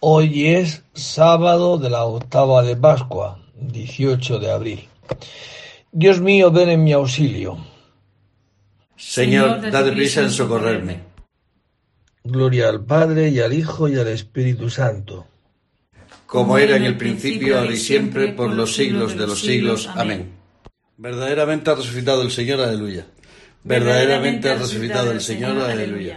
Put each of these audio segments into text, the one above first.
Hoy es sábado de la octava de Pascua, 18 de abril. Dios mío, ven en mi auxilio. Señor, date prisa en socorrerme. Gloria al Padre y al Hijo y al Espíritu Santo. Como era en el principio, ahora y siempre, por los siglos de los siglos. Amén. Verdaderamente ha resucitado el Señor, aleluya. Verdaderamente ha resucitado el Señor, aleluya.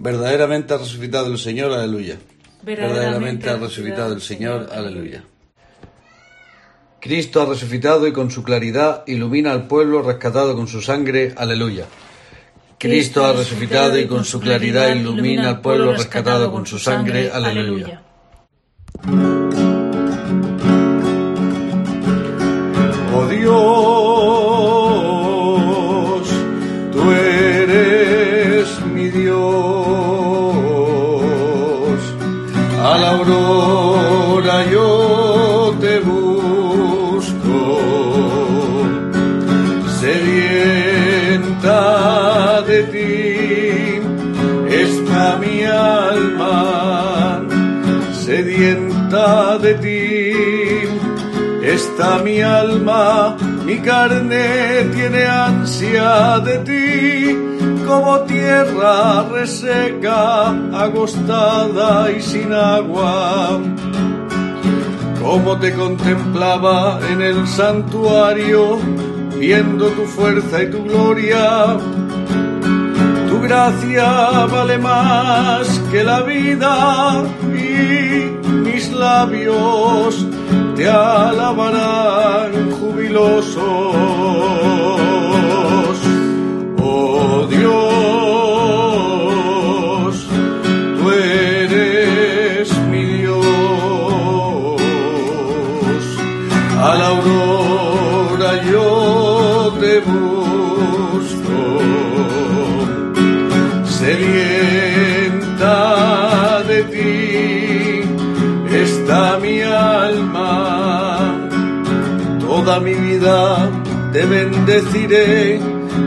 Verdaderamente ha resucitado el Señor, aleluya. Verdaderamente ha resucitado el Señor, aleluya. Cristo ha resucitado y con su claridad ilumina al pueblo rescatado con su sangre, aleluya. Cristo ha resucitado y con su claridad ilumina al pueblo rescatado con su sangre, aleluya. Oh Dios, aurora yo te busco, sedienta de ti está mi alma, sedienta de ti está mi alma, mi carne tiene ansia de ti como tierra reseca, agostada y sin agua. Como te contemplaba en el santuario, viendo tu fuerza y tu gloria. Tu gracia vale más que la vida y mis labios te alabarán jubilosos. Dios, tú eres mi Dios. A la aurora yo te busco. Sedienta de ti está mi alma. Toda mi vida te bendeciré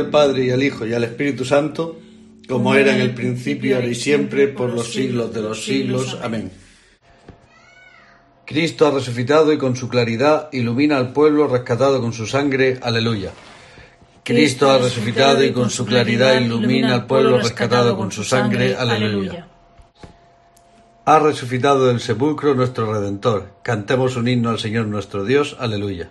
Al Padre y al Hijo y al Espíritu Santo, como era en el principio, ahora y siempre, por los siglos de los siglos. Amén. Cristo ha resucitado y con su claridad ilumina al pueblo rescatado con su sangre. Aleluya. Cristo ha resucitado y con su claridad ilumina al pueblo rescatado con su sangre. Aleluya. Ha resucitado del sepulcro nuestro Redentor. Cantemos un himno al Señor nuestro Dios. Aleluya.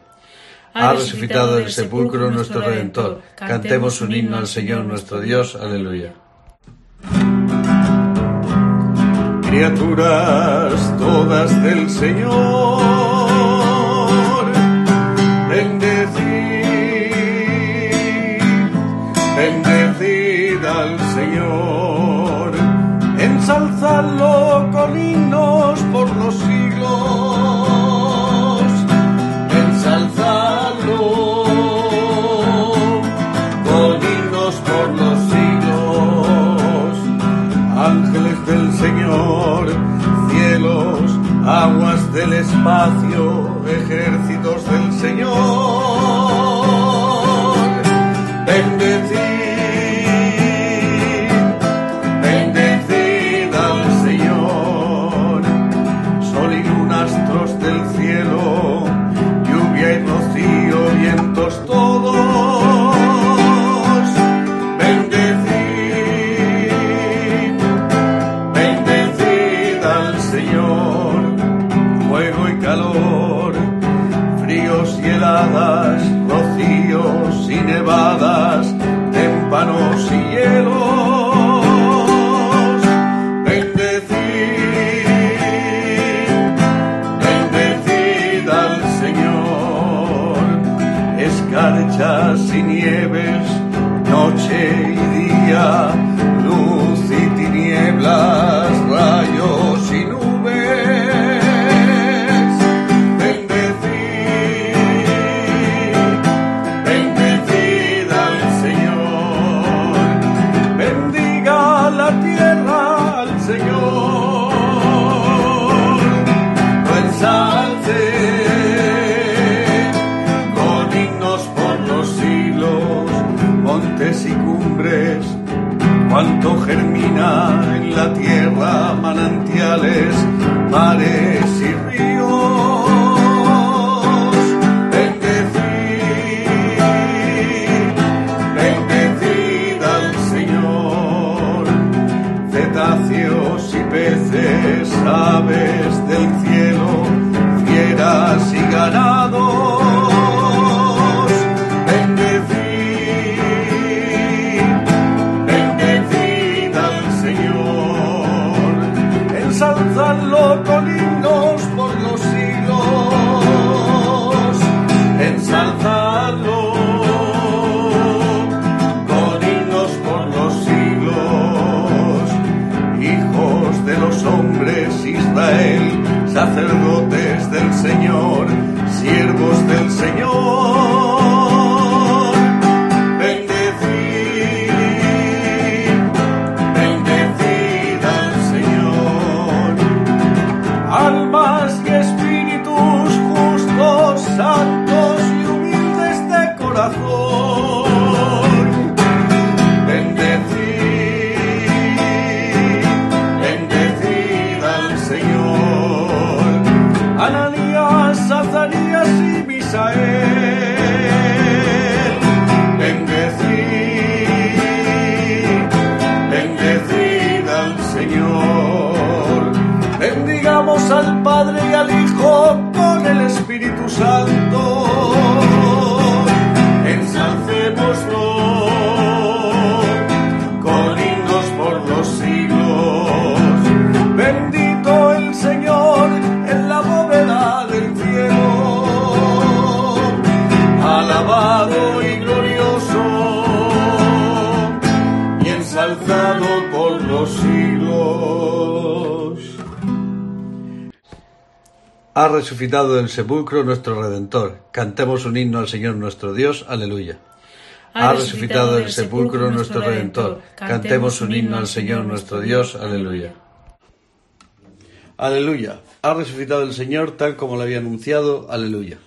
Ha resucitado del sepulcro nuestro Redentor. Cantemos un himno al Señor nuestro Dios. Aleluya. Criaturas todas del Señor, del espacio, ejércitos del Señor, montes y cumbres, cuanto germina en la tierra, manantiales, mares y ríos. Bendecid, bendecid al Señor, cetáceos y peces, aves Señor. Y ensalzado por los siglos. Ha resucitado del sepulcro nuestro Redentor. Cantemos un himno al Señor nuestro Dios. Aleluya. Ha resucitado del sepulcro nuestro Redentor. Cantemos un himno al Señor nuestro Dios. Aleluya. Aleluya. Ha resucitado el Señor tal como lo había anunciado. Aleluya.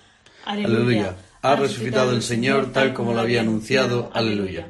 Aleluya. Ha resucitado el Señor tal como lo había anunciado. Aleluya.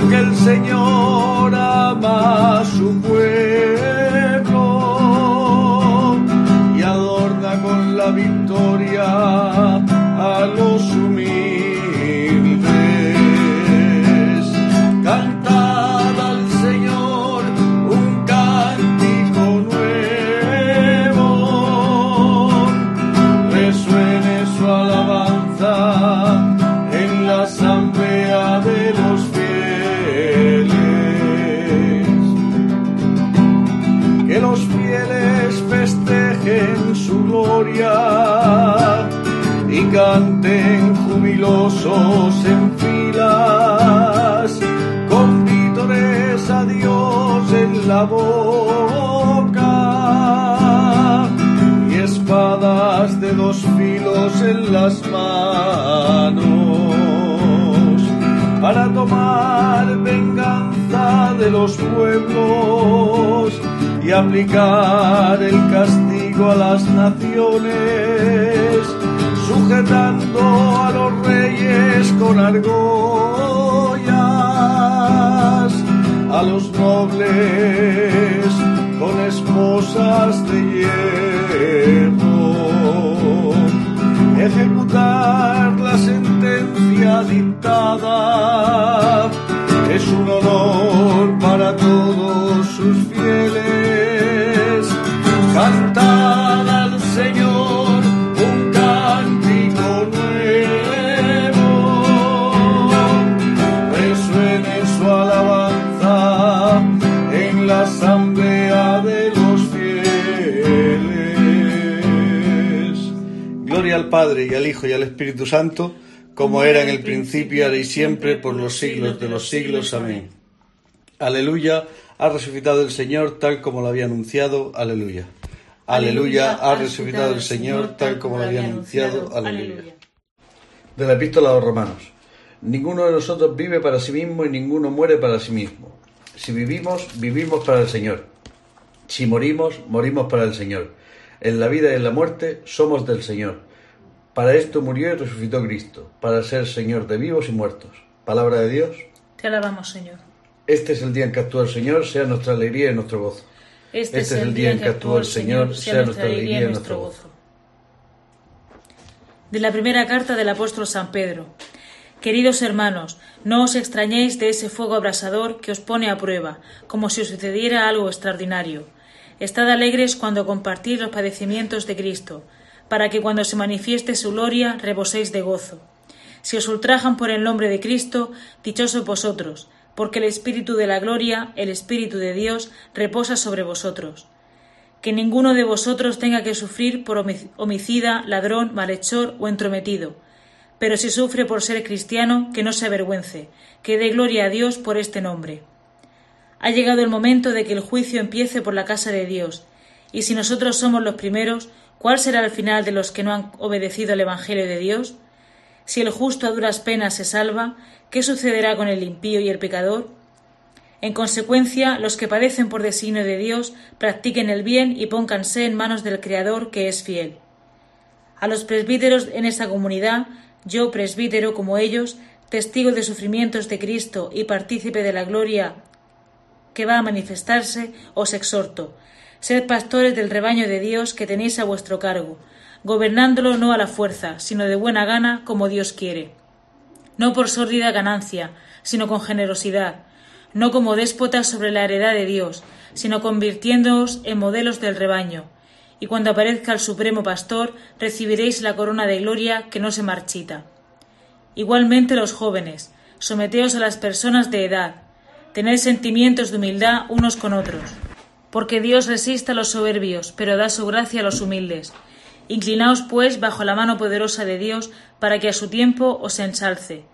Porque el Señor con argollas, a los nobles con esposas Padre y al Hijo y al Espíritu Santo, como era en el principio, ahora y siempre, por los siglos de los siglos. Amén. Aleluya, ha resucitado el Señor tal como lo había anunciado. Aleluya. Aleluya, ha resucitado el Señor tal como lo había anunciado. Aleluya. De la epístola a los romanos. Ninguno de nosotros vive para sí mismo y ninguno muere para sí mismo. Si vivimos, vivimos para el Señor. Si morimos, morimos para el Señor. En la vida y en la muerte somos del Señor. Para esto murió y resucitó Cristo, para ser Señor de vivos y muertos. Palabra de Dios. Te alabamos, Señor. Este es el día en que actúa el Señor, sea nuestra alegría y nuestro gozo. Este, es el día en que actúa el Señor, sea nuestra alegría y nuestro gozo. De la primera carta del apóstol San Pedro. Queridos hermanos, no os extrañéis de ese fuego abrasador que os pone a prueba, como si os sucediera algo extraordinario. Estad alegres cuando compartís los padecimientos de Cristo, para que cuando se manifieste su gloria reboséis de gozo. Si os ultrajan por el nombre de Cristo, dichosos vosotros, porque el Espíritu de la gloria, el Espíritu de Dios, reposa sobre vosotros. Que ninguno de vosotros tenga que sufrir por homicida, ladrón, malhechor o entrometido. Pero si sufre por ser cristiano, que no se avergüence, que dé gloria a Dios por este nombre. Ha llegado el momento de que el juicio empiece por la casa de Dios, y si nosotros somos los primeros, ¿cuál será el final de los que no han obedecido al Evangelio de Dios? Si el justo a duras penas se salva, ¿qué sucederá con el impío y el pecador? En consecuencia, los que padecen por designio de Dios practiquen el bien y pónganse en manos del Creador que es fiel. A los presbíteros en esta comunidad, yo, presbítero como ellos, testigo de sufrimientos de Cristo y partícipe de la gloria que va a manifestarse, os exhorto. Sed pastores del rebaño de Dios que tenéis a vuestro cargo, gobernándolo no a la fuerza, sino de buena gana, como Dios quiere. No por sórdida ganancia, sino con generosidad, no como déspotas sobre la heredad de Dios, sino convirtiéndoos en modelos del rebaño. Y cuando aparezca el Supremo Pastor, recibiréis la corona de gloria que no se marchita. Igualmente los jóvenes, someteos a las personas de edad, tened sentimientos de humildad unos con otros. Porque Dios resiste a los soberbios, pero da su gracia a los humildes. Inclinaos, pues, bajo la mano poderosa de Dios, para que a su tiempo os ensalce.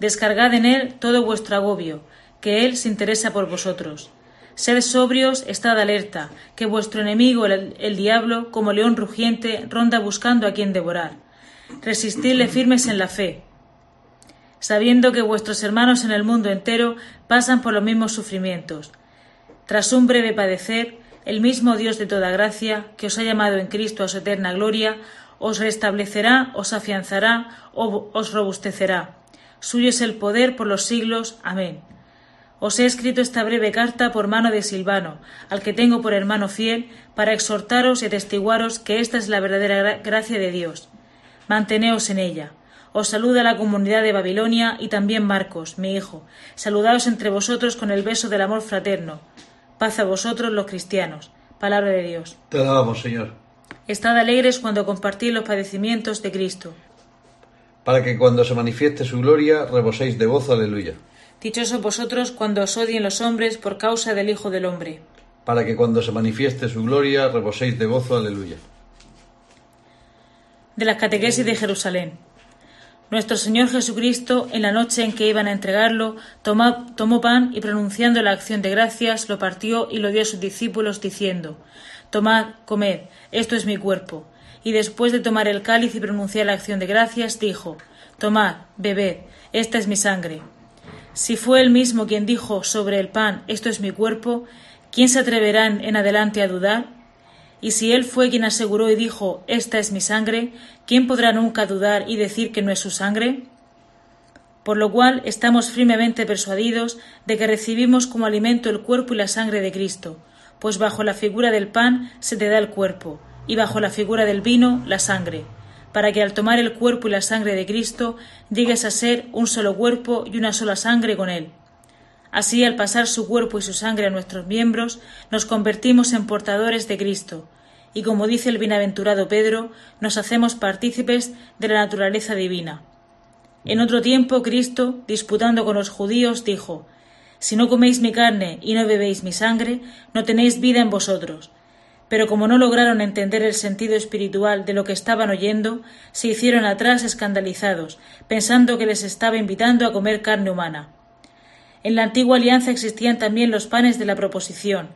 Descargad en él todo vuestro agobio, que él se interesa por vosotros. Sed sobrios, estad alerta, que vuestro enemigo, el, el, diablo, como león rugiente, ronda buscando a quien devorar. Resistidle firmes en la fe, sabiendo que vuestros hermanos en el mundo entero pasan por los mismos sufrimientos. Tras un breve padecer, el mismo Dios de toda gracia, que os ha llamado en Cristo a su eterna gloria, os restablecerá, os afianzará, os robustecerá. Suyo es el poder por los siglos. Amén. Os he escrito esta breve carta por mano de Silvano, al que tengo por hermano fiel, para exhortaros y atestiguaros que esta es la verdadera gracia de Dios. Manteneos en ella. Os saluda la comunidad de Babilonia y también Marcos, mi hijo. Saludaos entre vosotros con el beso del amor fraterno. Paz a vosotros los cristianos. Palabra de Dios. Te alabamos, Señor. Estad alegres cuando compartís los padecimientos de Cristo. Para que cuando se manifieste su gloria reboséis de gozo. Aleluya. Dichosos vosotros cuando os odien los hombres por causa del Hijo del Hombre. Para que cuando se manifieste su gloria reboséis de gozo. Aleluya. De las catequesis de Jerusalén. Nuestro Señor Jesucristo, en la noche en que iban a entregarlo, tomó, pan y pronunciando la acción de gracias, lo partió y lo dio a sus discípulos, diciendo Tomad, comed, esto es mi cuerpo. Y después de tomar el cáliz y pronunciar la acción de gracias, dijo Tomad, bebed, esta es mi sangre. Si fue él mismo quien dijo sobre el pan Esto es mi cuerpo, ¿quién se atreverá en adelante a dudar? Y si él fue quien aseguró y dijo Esta es mi sangre, ¿quién podrá nunca dudar y decir que no es su sangre? Por lo cual estamos firmemente persuadidos de que recibimos como alimento el cuerpo y la sangre de Cristo, pues bajo la figura del pan se te da el cuerpo, y bajo la figura del vino la sangre, para que al tomar el cuerpo y la sangre de Cristo llegues a ser un solo cuerpo y una sola sangre con él. Así, al pasar su cuerpo y su sangre a nuestros miembros, nos convertimos en portadores de Cristo, y como dice el bienaventurado Pedro, nos hacemos partícipes de la naturaleza divina. En otro tiempo, Cristo, disputando con los judíos, dijo Si no coméis mi carne y no bebéis mi sangre, no tenéis vida en vosotros. Pero como no lograron entender el sentido espiritual de lo que estaban oyendo, se hicieron atrás escandalizados, pensando que les estaba invitando a comer carne humana. En la antigua alianza existían también los panes de la proposición,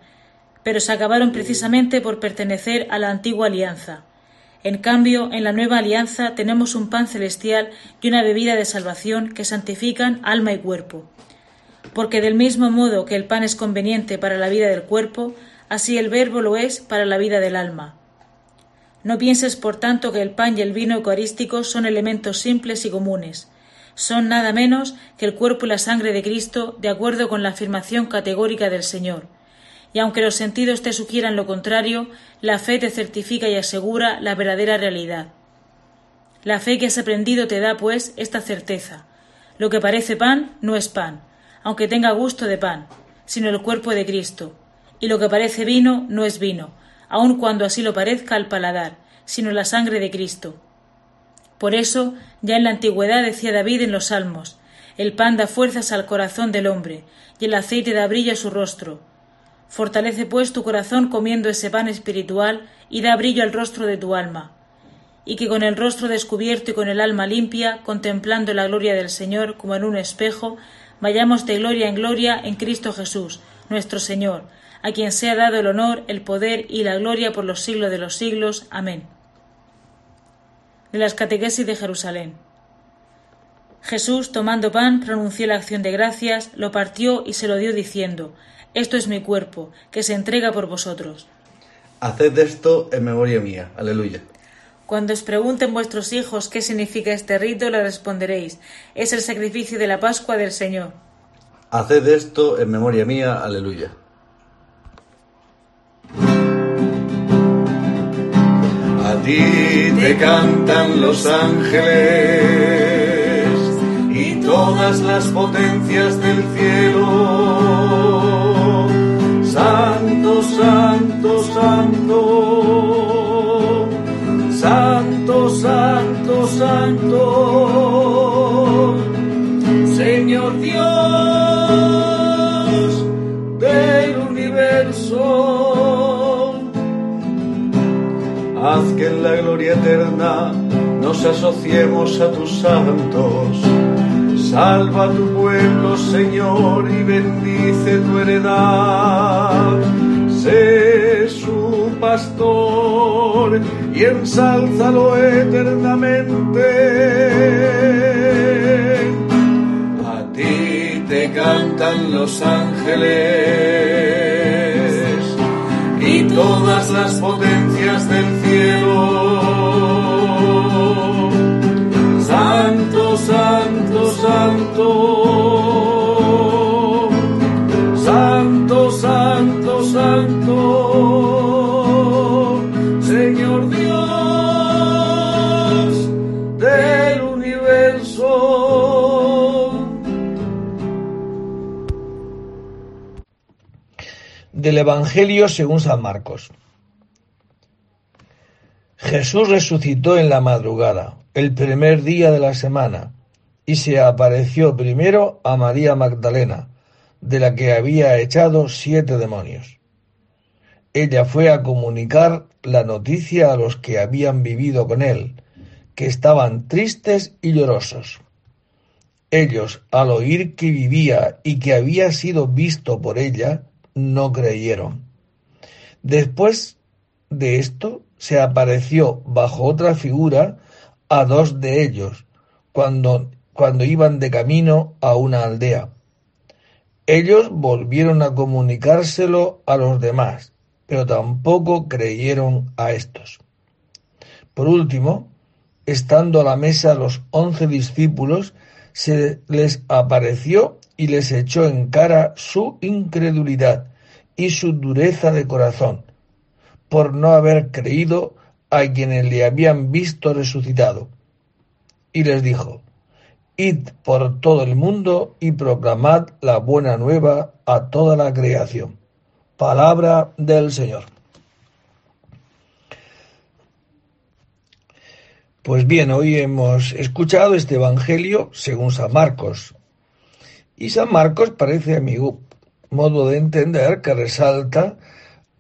pero se acabaron precisamente por pertenecer a la antigua alianza. En cambio, en la nueva alianza tenemos un pan celestial y una bebida de salvación que santifican alma y cuerpo. Porque del mismo modo que el pan es conveniente para la vida del cuerpo, así el verbo lo es para la vida del alma. No pienses, por tanto, que el pan y el vino eucarísticos son elementos simples y comunes, son nada menos que el cuerpo y la sangre de Cristo, de acuerdo con la afirmación categórica del Señor. Y aunque los sentidos te sugieran lo contrario, la fe te certifica y asegura la verdadera realidad. La fe que has aprendido te da, pues, esta certeza. Lo que parece pan no es pan, aunque tenga gusto de pan, sino el cuerpo de Cristo. Y lo que parece vino no es vino, aun cuando así lo parezca al paladar, sino la sangre de Cristo. Por eso, ya en la antigüedad decía David en los Salmos, el pan da fuerzas al corazón del hombre, y el aceite da brillo a su rostro. Fortalece pues tu corazón comiendo ese pan espiritual y da brillo al rostro de tu alma. Y que con el rostro descubierto y con el alma limpia, contemplando la gloria del Señor como en un espejo, vayamos de gloria en gloria en Cristo Jesús, nuestro Señor, a quien sea dado el honor, el poder y la gloria por los siglos de los siglos. Amén de las catequesis de Jerusalén. Jesús, tomando pan, pronunció la acción de gracias, lo partió y se lo dio diciendo, Esto es mi cuerpo, que se entrega por vosotros. Haced esto en memoria mía. Aleluya. Cuando os pregunten vuestros hijos qué significa este rito, le responderéis, es el sacrificio de la Pascua del Señor. Haced esto en memoria mía. Aleluya. Ti te cantan los ángeles y todas las potencias del cielo. Santo, santo, santo, santo, santo, santo, Señor Dios la gloria eterna nos asociemos a tus santos. Salva tu pueblo, Señor, y bendice tu heredad. Sé su pastor y ensálzalo eternamente. A ti te cantan los ángeles y todas las potencias del Santo, santo, santo. Santo, santo, santo. Señor Dios del universo. Del Evangelio según San Marcos. Jesús resucitó en la madrugada, el primer día de la semana, y se apareció primero a María Magdalena, de la que había echado siete demonios. Ella fue a comunicar la noticia a los que habían vivido con él, que estaban tristes y llorosos. Ellos, al oír que vivía y que había sido visto por ella, no creyeron. Después de esto, se apareció bajo otra figura a dos de ellos, cuando, cuando iban de camino a una aldea. Ellos volvieron a comunicárselo a los demás, pero tampoco creyeron a estos. Por último, estando a la mesa los once discípulos, se les apareció y les echó en cara su incredulidad y su dureza de corazón, por no haber creído a quienes le habían visto resucitado. Y les dijo, Id por todo el mundo y proclamad la buena nueva a toda la creación. Palabra del Señor. Pues bien, hoy hemos escuchado este Evangelio según San Marcos. Y San Marcos parece, a mi modo de entender, que resalta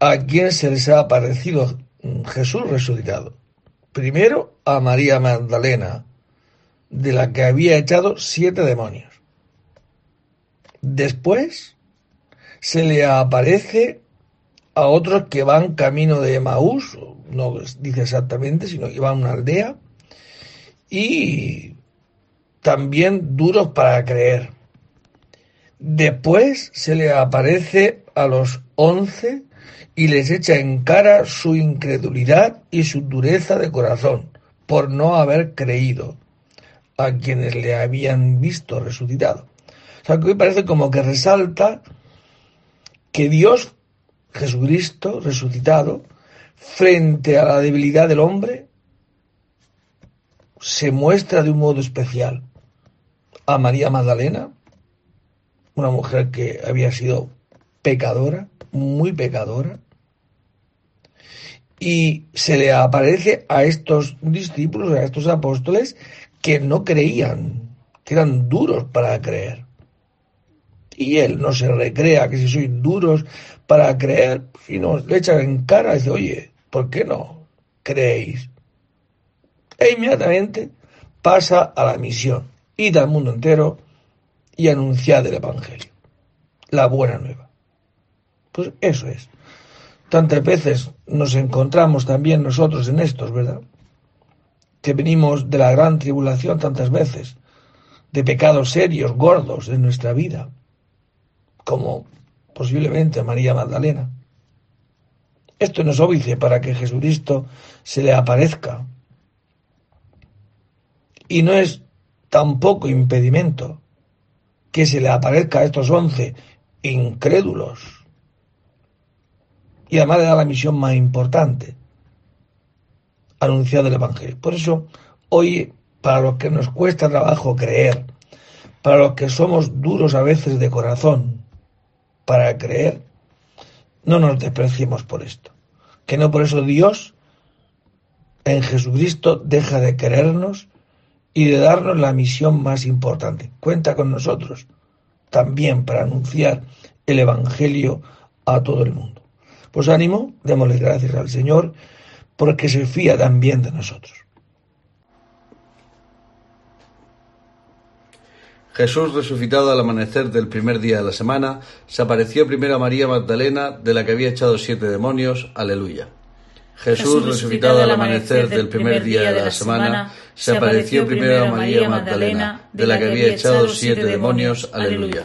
a quien se les ha aparecido Jesús resucitado. Primero a María Magdalena, de la que había echado siete demonios. Después se le aparece a otros que van camino de Maús, no dice exactamente, sino que van a una aldea, y también duros para creer. Después se le aparece a los once y les echa en cara su incredulidad y su dureza de corazón por no haber creído a quienes le habían visto resucitado. O sea, que hoy parece como que resalta que Dios, Jesucristo, resucitado, frente a la debilidad del hombre, se muestra de un modo especial a María Magdalena, una mujer que había sido pecadora, muy pecadora, y se le aparece a estos discípulos, a estos apóstoles, que no creían, que eran duros para creer. Y él no se recrea que si sois duros para creer, sino le echan en cara y dice, oye, ¿por qué no creéis? E inmediatamente pasa a la misión, id al mundo entero y anunciad el Evangelio, la buena nueva. Pues eso es. Tantas veces nos encontramos también nosotros en estos, ¿verdad? Que venimos de la gran tribulación tantas veces, de pecados serios, gordos en nuestra vida, como posiblemente María Magdalena. Esto no es óbice para que Jesucristo se le aparezca. Y no es tampoco impedimento que se le aparezca a estos once incrédulos y además le da la misión más importante, anunciar el Evangelio. Por eso, hoy, para los que nos cuesta trabajo creer, para los que somos duros a veces de corazón para creer, no nos despreciemos por esto. Que no por eso Dios en Jesucristo deja de querernos y de darnos la misión más importante. Cuenta con nosotros también para anunciar el Evangelio a todo el mundo. Pues ánimo, démosle gracias al Señor porque se fía también de nosotros. Jesús, resucitado al amanecer del primer día de la semana, se apareció primero a María Magdalena, de la que había echado siete demonios. Aleluya. Jesús, resucitado al amanecer del primer día de la semana, se apareció primero a María Magdalena, de la que había echado siete demonios. Aleluya.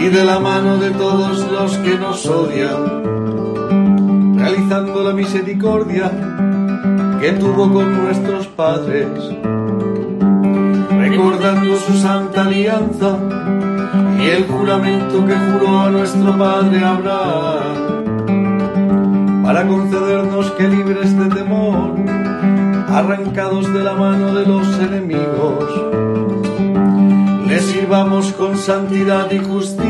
y de la mano de todos los que nos odian, realizando la misericordia que tuvo con nuestros padres, recordando su santa alianza y el juramento que juró a nuestro padre Abraham, para concedernos que libres de temor, arrancados de la mano de los enemigos, le sirvamos con santidad y justicia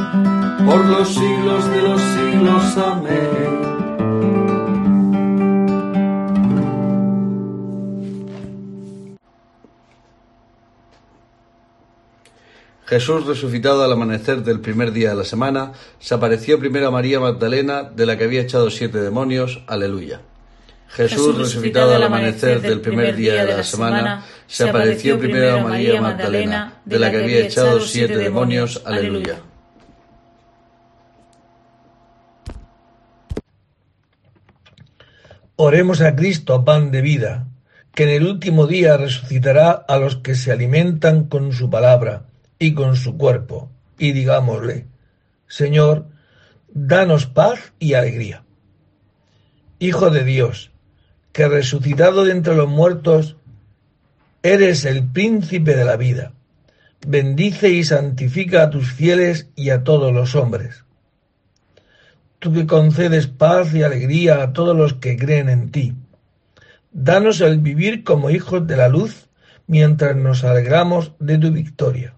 por los siglos de los siglos. Amén. Jesús, resucitado al amanecer del primer día de la semana, se apareció primero a María Magdalena, de la que había echado siete demonios. Aleluya. Jesús, resucitado al amanecer del primer día de la semana, se apareció primero a María Magdalena, de la que había echado siete demonios. Aleluya. Oremos a Cristo, pan de vida, que en el último día resucitará a los que se alimentan con su palabra y con su cuerpo, y digámosle, Señor, danos paz y alegría. Hijo de Dios, que resucitado de entre los muertos, eres el príncipe de la vida. Bendice y santifica a tus fieles y a todos los hombres tú que concedes paz y alegría a todos los que creen en ti. Danos el vivir como hijos de la luz mientras nos alegramos de tu victoria.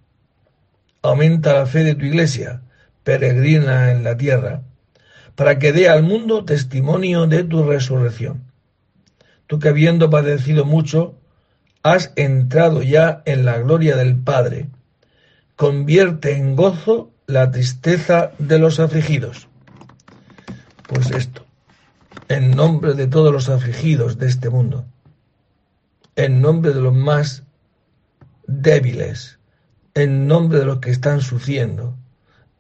Aumenta la fe de tu iglesia, peregrina en la tierra, para que dé al mundo testimonio de tu resurrección. Tú que habiendo padecido mucho, has entrado ya en la gloria del Padre. Convierte en gozo la tristeza de los afligidos esto, en nombre de todos los afligidos de este mundo, en nombre de los más débiles, en nombre de los que están sufriendo,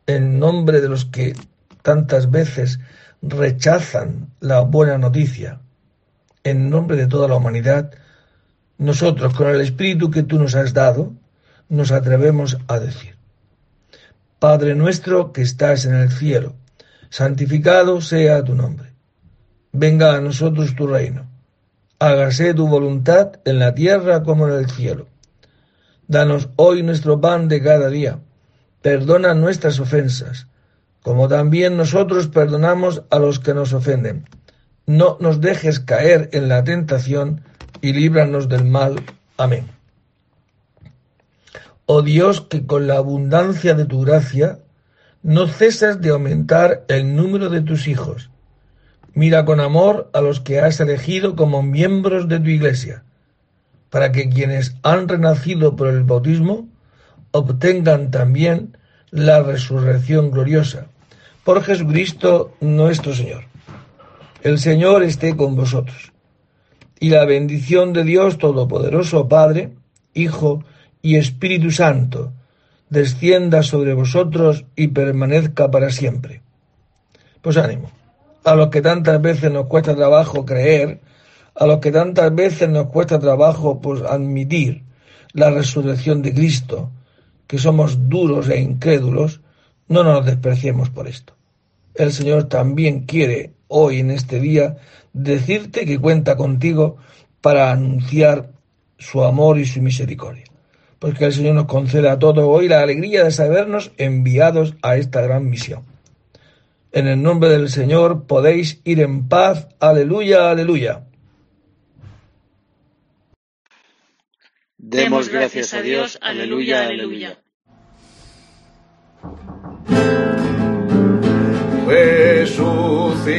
en nombre de los que tantas veces rechazan la buena noticia, en nombre de toda la humanidad, nosotros con el Espíritu que tú nos has dado, nos atrevemos a decir, Padre nuestro que estás en el cielo, santificado sea tu nombre. Venga a nosotros tu reino. Hágase tu voluntad en la tierra como en el cielo. Danos hoy nuestro pan de cada día. Perdona nuestras ofensas, como también nosotros perdonamos a los que nos ofenden. No nos dejes caer en la tentación y líbranos del mal. Amén. Oh Dios, que con la abundancia de tu gracia no cesas de aumentar el número de tus hijos. Mira con amor a los que has elegido como miembros de tu iglesia, para que quienes han renacido por el bautismo obtengan también la resurrección gloriosa, por Jesucristo nuestro Señor. El Señor esté con vosotros. Y la bendición de Dios Todopoderoso, Padre, Hijo y Espíritu Santo, descienda sobre vosotros y permanezca para siempre. Pues ánimo. A los que tantas veces nos cuesta trabajo creer, a los que tantas veces nos cuesta trabajo pues, admitir la resurrección de Cristo, que somos duros e incrédulos, no nos despreciemos por esto. El Señor también quiere hoy en este día decirte que cuenta contigo para anunciar su amor y su misericordia. Porque el Señor nos conceda a todos hoy la alegría de sabernos enviados a esta gran misión. En el nombre del Señor podéis ir en paz. Aleluya, aleluya. Demos gracias a Dios. Aleluya, aleluya. Resucitó